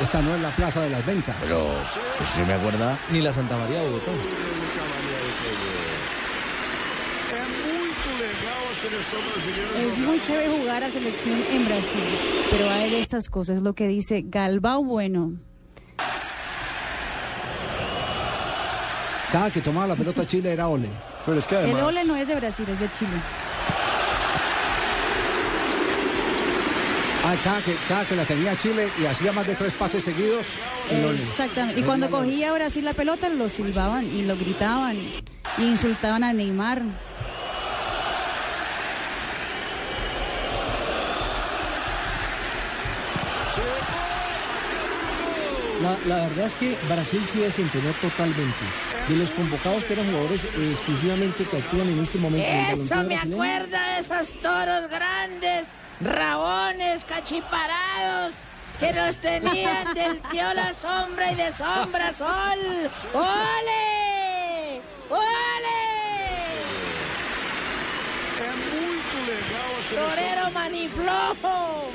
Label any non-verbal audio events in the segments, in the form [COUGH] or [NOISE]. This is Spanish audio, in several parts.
Esta no es la Plaza de las Ventas. Pero, pues si me acuerda. Ni la Santa María de Bogotá. Es muy chévere jugar a selección en Brasil, pero hay de estas cosas, es lo que dice Galbao Bueno. Cada que tomaba la pelota Chile era ole. Pero es que El ole no es de Brasil, es de Chile. Cada que, cada que la tenía Chile y hacía más de tres pases seguidos. Exactamente. Y cuando cogía Brasil la pelota, lo silbaban y lo gritaban. Y insultaban a Neymar. La, la verdad es que Brasil sí desentonó totalmente. De los convocados que eran jugadores eh, exclusivamente que actúan en este momento. Eso me acuerda de esos toros grandes, rabones, cachiparados, que nos tenían del tío la sombra y de sombra sol. ¡Ole! ¡Ole! Torero maniflojo.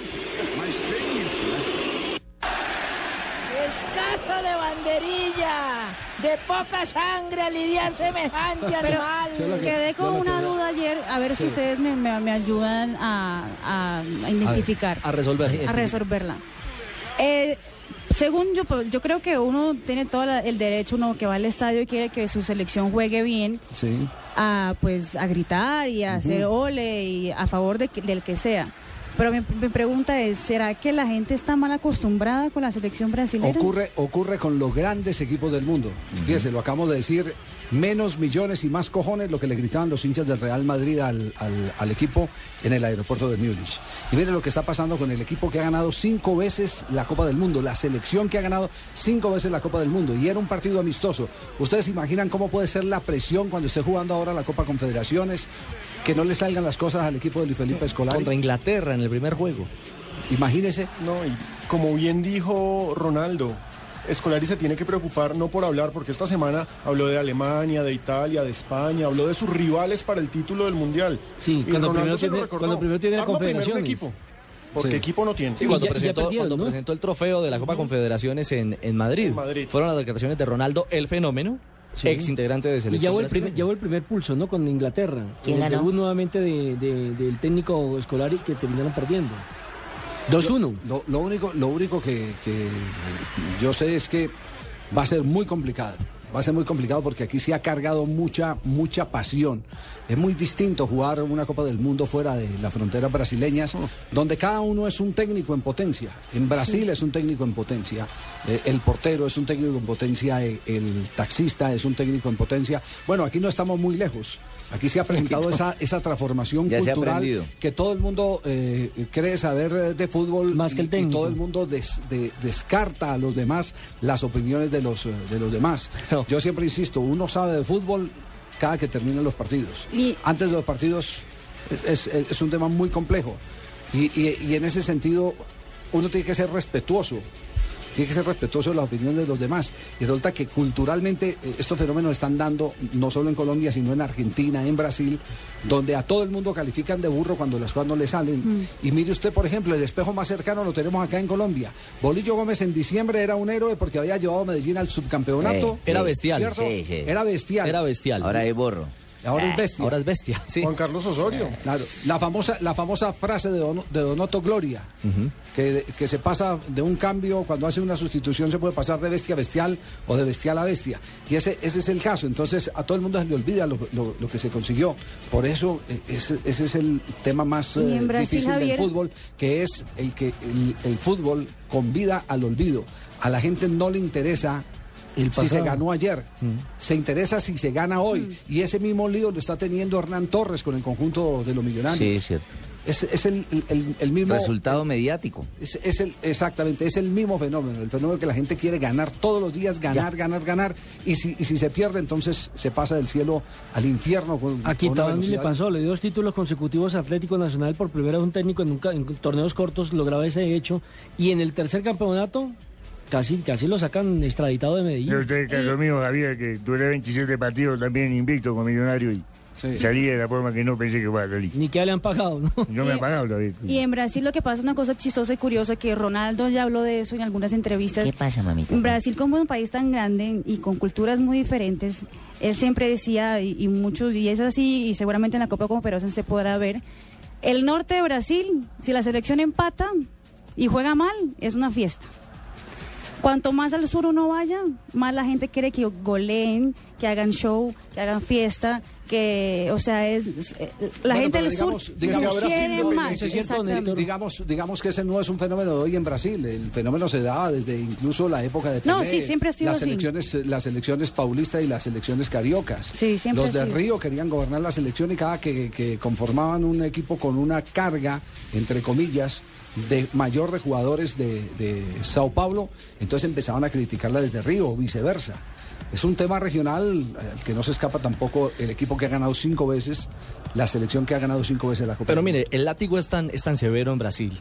Escaso de banderilla, de poca sangre a lidiar semejante animal. Quedé con una duda ayer, a ver si ustedes me, me- me ayudan a, a- a identificar, A resolver. a resolverla. Eh, según yo, pues, yo creo que uno tiene todo la- el derecho, uno que va al estadio y quiere que su selección juegue bien, Sí. a pues a gritar y a hacer ole y a favor de del que sea. Pero mi, mi pregunta es, ¿será que la gente está mal acostumbrada con la selección brasileña? Ocurre, ocurre con los grandes equipos del mundo. Fíjese, lo acabamos de decir, menos millones y más cojones lo que le gritaban los hinchas del Real Madrid al, al- al equipo en el aeropuerto de Múnich. Y mire lo que está pasando con el equipo que ha ganado cinco veces la Copa del Mundo, la selección que ha ganado cinco veces la Copa del Mundo. Y era un partido amistoso. ¿Ustedes imaginan cómo puede ser la presión cuando esté jugando ahora la Copa Confederaciones? Que no le salgan las cosas al equipo de Luis Felipe Escolar. Contra Inglaterra en el primer juego. Imagínese. No, y como bien dijo Ronaldo, Escolari se tiene que preocupar no por hablar, porque esta semana habló de Alemania, de Italia, de España, habló de sus rivales para el título del Mundial. Sí, Y cuando Ronaldo primero tiene- recordó. cuando primero tiene Arma primero equipo, porque Sí. equipo no tiene. Sí, cuando, ya- ya presentó, perdieron, cuando ¿no? presentó el trofeo de la Copa Confederaciones en, en Madrid. En Madrid. Fueron las declaraciones de Ronaldo, el fenómeno, Sí. ex integrante de Y selección. ya hubo, el primer, hubo el primer pulso, ¿no? Con Inglaterra. ¿Quién el ganó? debut nuevamente de- de- del técnico escolar y que terminaron perdiendo. 2-1. Lo, lo único, lo único que, que yo sé es que va a ser muy complicado. Va a ser muy complicado porque aquí sí ha cargado mucha, mucha pasión. Es muy distinto jugar una Copa del Mundo fuera de las fronteras brasileñas, donde cada uno es un técnico en potencia. En Brasil es un técnico en potencia, eh, el portero es un técnico en potencia, eh, el taxista es un técnico en potencia. Bueno, aquí no estamos muy lejos. Aquí se ha presentado [LAUGHS] esa, esa transformación Ya se cultural que todo el mundo eh, cree saber eh, de fútbol Más que el y- todo el mundo des- de- descarta a los demás las opiniones de los, de los demás. No. Yo siempre insisto, uno sabe de fútbol cada que terminan los partidos. Y- Antes de los partidos es, es- es un tema muy complejo. Y, y- y en ese sentido uno tiene que ser respetuoso. Tiene que ser respetuoso de las opiniones de los demás. Y resulta que culturalmente eh, estos fenómenos están dando, no solo en Colombia, sino en Argentina, en Brasil, donde a todo el mundo califican de burro cuando las cosas no le salen. Y mire usted, por ejemplo, el espejo más cercano lo tenemos acá en Colombia. Bolillo Gómez en diciembre era un héroe porque había llevado a Medellín al subcampeonato. Eh, Era bestial. ¿cierto? Sí, sí. Era bestial. Era bestial. Ahora hay borro. Ahora es bestia. Ahora es bestia. Sí. Juan Carlos Osorio. Claro, la famosa, la famosa frase de, Dono- de Donoto Gloria, que, que se pasa de un cambio, cuando hace una sustitución se puede pasar de bestia a bestial o de bestial a bestia. Y ese, ese es el caso. Entonces a todo el mundo se le olvida lo, lo- lo que se consiguió. Por eso eh, ese, ese es el tema más eh, Brasil, difícil Javier- del fútbol, que es el que el, el fútbol convida al olvido. A la gente no le interesa si se ganó ayer, se interesa si se gana hoy. Y ese mismo lío lo está teniendo Hernán Torres con el conjunto de los millonarios. Sí, es cierto. Es, es el, el- el- el mismo. Resultado mediático. Es, es el, exactamente, es el mismo fenómeno. El fenómeno que la gente quiere ganar todos los días, ganar, ganar, ganar. Y si, y si se pierde, entonces se pasa del cielo al infierno. Con, Aquí también le pasó, le dio dos títulos consecutivos a Atlético Nacional por primera vez un técnico en, un en torneos cortos lograba ese hecho y en el tercer campeonato casi casi lo sacan extraditado de Medellín. Yo usted, caso mío, Javier, que duré 27 partidos también invicto con Millonario y Sí. salí de la forma que no pensé que fuera a salir. Ni que le han pagado, ¿no? No me ha pagado todavía. Y en Brasil lo que pasa es una cosa chistosa y curiosa, que Ronaldo ya habló de eso en algunas entrevistas. ¿Qué pasa, mamita? Brasil como un país tan grande y con culturas muy diferentes, él siempre decía, y, y muchos, y es así, y seguramente en la Copa Confederación se podrá ver, el norte de Brasil, si la selección empata y juega mal, es una fiesta. Cuanto más al sur uno vaya, más la gente quiere que goleen, que hagan show, que hagan fiesta, que, o sea, es la Bueno, gente del digamos- sur digamos- quiere Brasil más. Cierto. Digamos, digamos que ese no es un fenómeno de hoy en Brasil. El fenómeno se daba desde incluso la época de No, Pelé, sí, siempre ha sido las así. elecciones, las selecciones paulistas y las selecciones cariocas. Sí, siempre Los de. Río querían gobernar la selección y cada que, que conformaban un equipo con una carga, entre comillas, de mayor de jugadores de, de Sao Paulo, entonces empezaban a criticarla desde Río o viceversa. Es un tema regional eh, al que no se escapa tampoco el equipo que ha ganado cinco veces, la selección que ha ganado cinco veces la Copa. Pero mire, el látigo es tan, es tan severo en Brasil.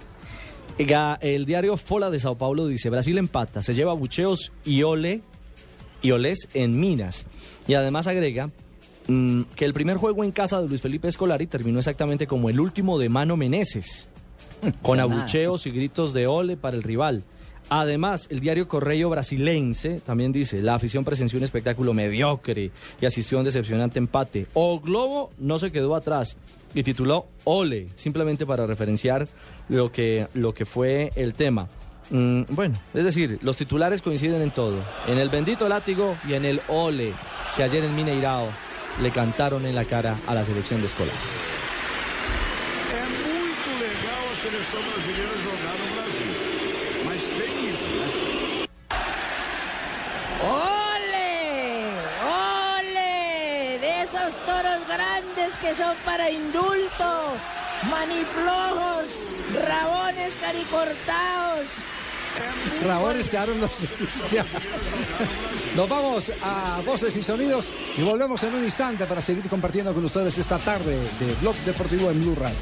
El diario Fola de Sao Paulo dice, Brasil empata, se lleva bucheos y ole y olés en Minas. Y además agrega mm, que el primer juego en casa de Luis Felipe Escolari terminó exactamente como el último de Mano Meneses, [LAUGHS] con abucheos y gritos de ole para el rival. Además, el diario Correio Brasilense también dice, la afición presenció un espectáculo mediocre y asistió a un decepcionante empate. O Globo no se quedó atrás y tituló Ole, simplemente para referenciar lo que, lo que fue el tema. Mm, bueno, es decir, los titulares coinciden en todo, en el bendito látigo y en el Ole que ayer en Mineirao le cantaron en la cara a la selección de escolar. É muito legal a seleção brasileira jogar no Brasil. Mas tem isso, né? ¡Ole! ¡Ole! De esos toros que son para indulto, maniflojos, rabones caricortados. Rabones quedaron los. Nos vamos a voces y sonidos y volvemos en un instante para seguir compartiendo con ustedes esta tarde de Blog Deportivo en Blue Radio.